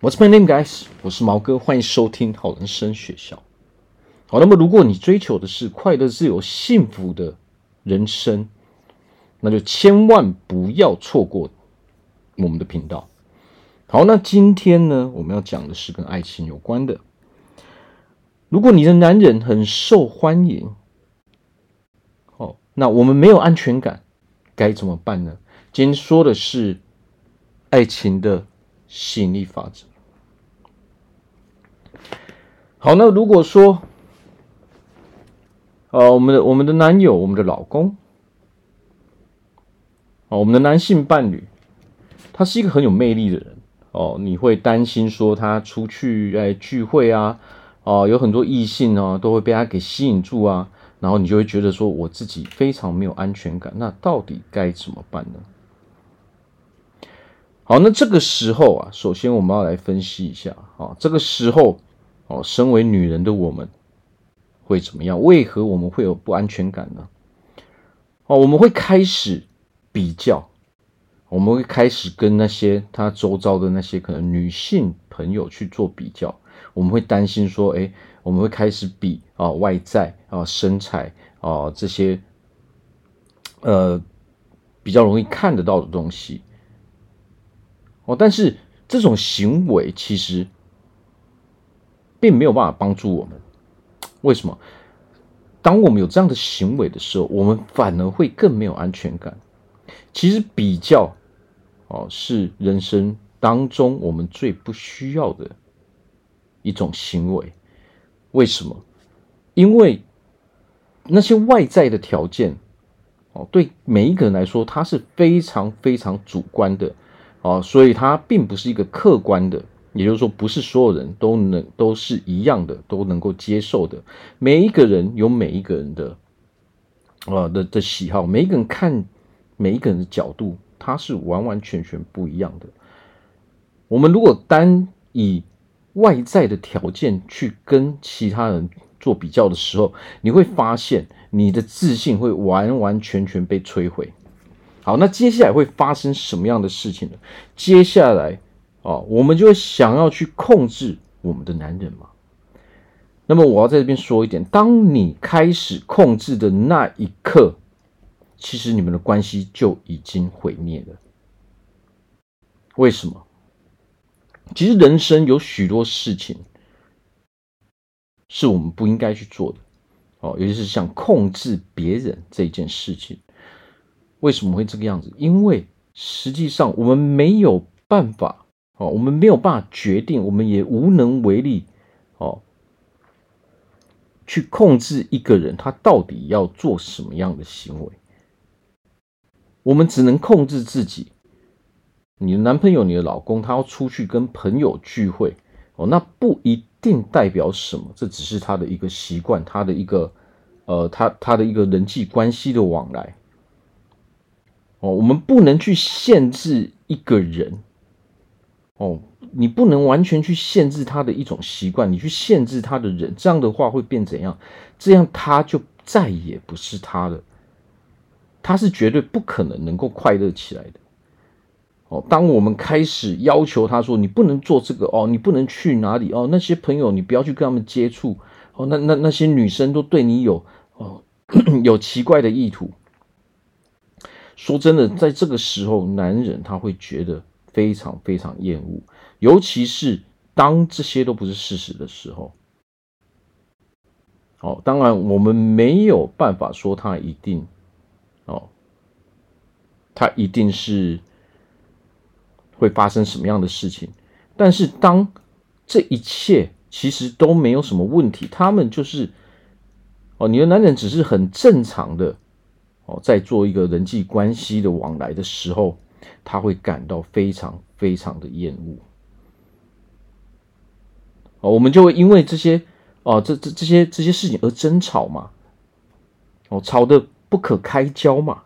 What's my name, guys？我是毛哥，欢迎收听好人生学校。好，那么如果你追求的是快乐、自由、幸福的人生，那就千万不要错过我们的频道。好，那今天呢，我们要讲的是跟爱情有关的。如果你的男人很受欢迎，哦，那我们没有安全感，该怎么办呢？今天说的是爱情的吸引力法则。好，那如果说，呃，我们的我们的男友，我们的老公，哦，我们的男性伴侣，他是一个很有魅力的人哦，你会担心说他出去哎聚会啊，哦，有很多异性哦都会被他给吸引住啊，然后你就会觉得说我自己非常没有安全感，那到底该怎么办呢？好，那这个时候啊，首先我们要来分析一下啊，这个时候。哦，身为女人的我们会怎么样？为何我们会有不安全感呢？哦，我们会开始比较，我们会开始跟那些他周遭的那些可能女性朋友去做比较。我们会担心说，哎，我们会开始比啊外在啊身材啊这些呃比较容易看得到的东西。哦，但是这种行为其实。并没有办法帮助我们。为什么？当我们有这样的行为的时候，我们反而会更没有安全感。其实比较哦，是人生当中我们最不需要的一种行为。为什么？因为那些外在的条件哦，对每一个人来说，它是非常非常主观的哦，所以它并不是一个客观的。也就是说，不是所有人都能都是一样的，都能够接受的。每一个人有每一个人的，呃的的喜好，每一个人看每一个人的角度，他是完完全全不一样的。我们如果单以外在的条件去跟其他人做比较的时候，你会发现你的自信会完完全全被摧毁。好，那接下来会发生什么样的事情呢？接下来。哦，我们就会想要去控制我们的男人嘛。那么我要在这边说一点：当你开始控制的那一刻，其实你们的关系就已经毁灭了。为什么？其实人生有许多事情是我们不应该去做的。哦，尤其是像控制别人这件事情。为什么会这个样子？因为实际上我们没有办法。哦，我们没有办法决定，我们也无能为力，哦，去控制一个人他到底要做什么样的行为。我们只能控制自己。你的男朋友、你的老公，他要出去跟朋友聚会，哦，那不一定代表什么，这只是他的一个习惯，他的一个，呃，他他的一个人际关系的往来。哦，我们不能去限制一个人。哦，你不能完全去限制他的一种习惯，你去限制他的人，这样的话会变怎样？这样他就再也不是他了，他是绝对不可能能够快乐起来的。哦，当我们开始要求他说，你不能做这个哦，你不能去哪里哦，那些朋友你不要去跟他们接触哦，那那那些女生都对你有哦 有奇怪的意图。说真的，在这个时候，男人他会觉得。非常非常厌恶，尤其是当这些都不是事实的时候。哦，当然我们没有办法说他一定，哦，他一定是会发生什么样的事情。但是当这一切其实都没有什么问题，他们就是，哦，你的男人只是很正常的，哦，在做一个人际关系的往来的时候。他会感到非常非常的厌恶，哦，我们就会因为这些哦，这这这些这些事情而争吵嘛，哦，吵得不可开交嘛，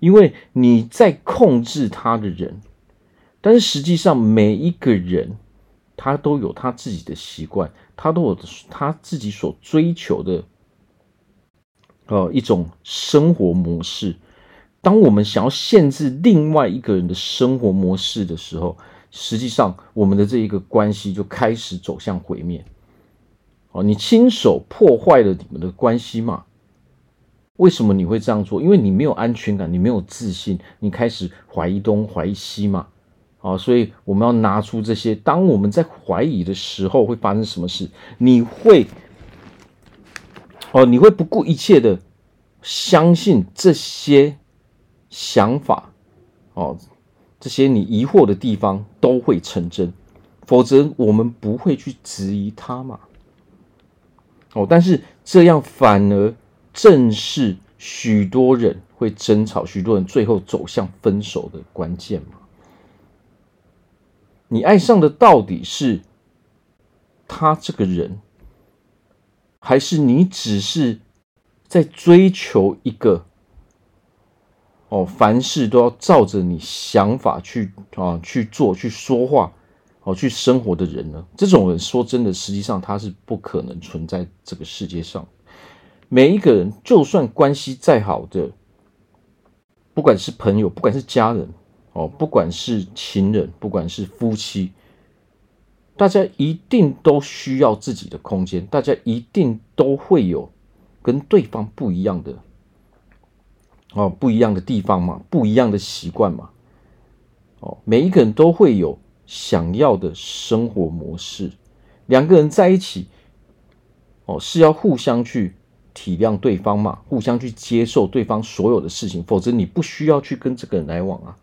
因为你在控制他的人，但是实际上每一个人他都有他自己的习惯，他都有他自己所追求的，呃，一种生活模式。当我们想要限制另外一个人的生活模式的时候，实际上我们的这一个关系就开始走向毁灭。哦，你亲手破坏了你们的关系嘛？为什么你会这样做？因为你没有安全感，你没有自信，你开始怀疑东怀疑西嘛。啊，所以我们要拿出这些。当我们在怀疑的时候，会发生什么事？你会，哦，你会不顾一切的相信这些想法，哦，这些你疑惑的地方都会成真，否则我们不会去质疑它嘛。哦，但是这样反而。正是许多人会争吵，许多人最后走向分手的关键嘛？你爱上的到底是他这个人，还是你只是在追求一个哦，凡事都要照着你想法去啊去做、去说话、哦去生活的人呢？这种人说真的，实际上他是不可能存在这个世界上。每一个人，就算关系再好的，不管是朋友，不管是家人，哦，不管是情人，不管是夫妻，大家一定都需要自己的空间，大家一定都会有跟对方不一样的，哦，不一样的地方嘛，不一样的习惯嘛，哦，每一个人都会有想要的生活模式，两个人在一起，哦，是要互相去。体谅对方嘛，互相去接受对方所有的事情，否则你不需要去跟这个人来往啊。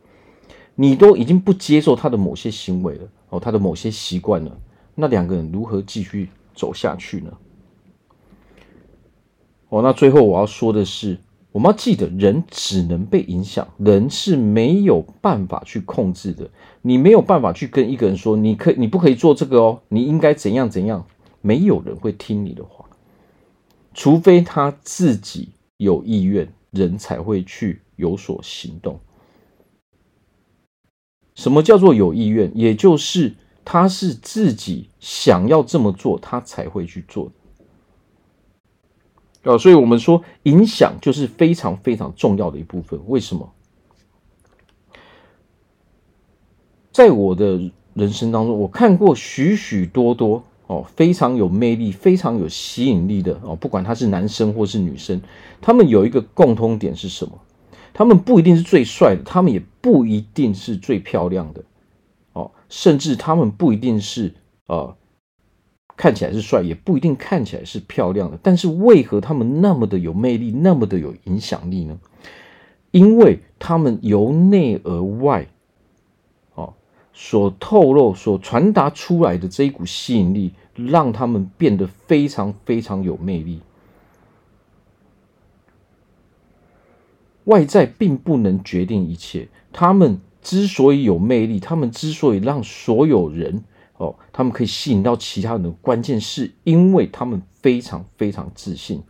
你都已经不接受他的某些行为了，哦，他的某些习惯了，那两个人如何继续走下去呢？哦，那最后我要说的是，我们要记得，人只能被影响，人是没有办法去控制的。你没有办法去跟一个人说，你可你不可以做这个哦，你应该怎样怎样，没有人会听你的话。除非他自己有意愿，人才会去有所行动。什么叫做有意愿？也就是他是自己想要这么做，他才会去做。啊，所以我们说影响就是非常非常重要的一部分。为什么？在我的人生当中，我看过许许多多。哦，非常有魅力、非常有吸引力的哦，不管他是男生或是女生，他们有一个共通点是什么？他们不一定是最帅的，他们也不一定是最漂亮的，哦，甚至他们不一定是呃看起来是帅，也不一定看起来是漂亮的。但是为何他们那么的有魅力，那么的有影响力呢？因为他们由内而外。哦所透露、所传达出来的这一股吸引力，让他们变得非常非常有魅力。外在并不能决定一切。他们之所以有魅力，他们之所以让所有人哦，他们可以吸引到其他人的关键，是因为他们非常非常自信。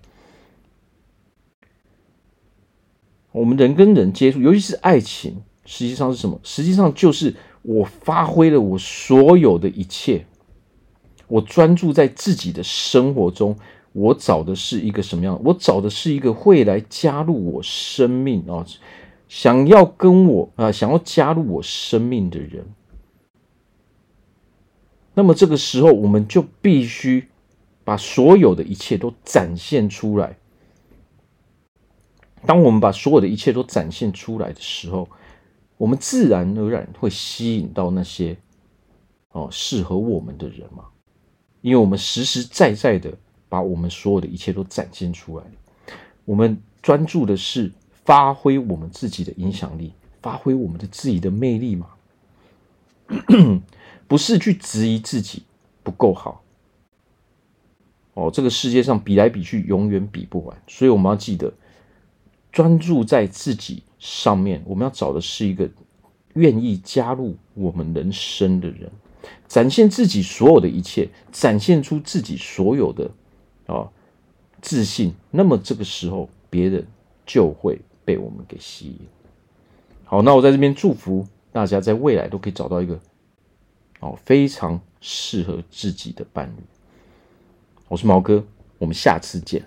我们人跟人接触，尤其是爱情，实际上是什么？实际上就是。我发挥了我所有的一切，我专注在自己的生活中。我找的是一个什么样？我找的是一个会来加入我生命啊，想要跟我啊，想要加入我生命的人。那么这个时候，我们就必须把所有的一切都展现出来。当我们把所有的一切都展现出来的时候，我们自然而然会吸引到那些哦适合我们的人嘛，因为我们实实在在的把我们所有的一切都展现出来。我们专注的是发挥我们自己的影响力，发挥我们的自己的魅力嘛，不是去质疑自己不够好。哦，这个世界上比来比去，永远比不完，所以我们要记得专注在自己。上面我们要找的是一个愿意加入我们人生的人，展现自己所有的一切，展现出自己所有的啊自信。那么这个时候，别人就会被我们给吸引。好，那我在这边祝福大家，在未来都可以找到一个哦非常适合自己的伴侣。我是毛哥，我们下次见。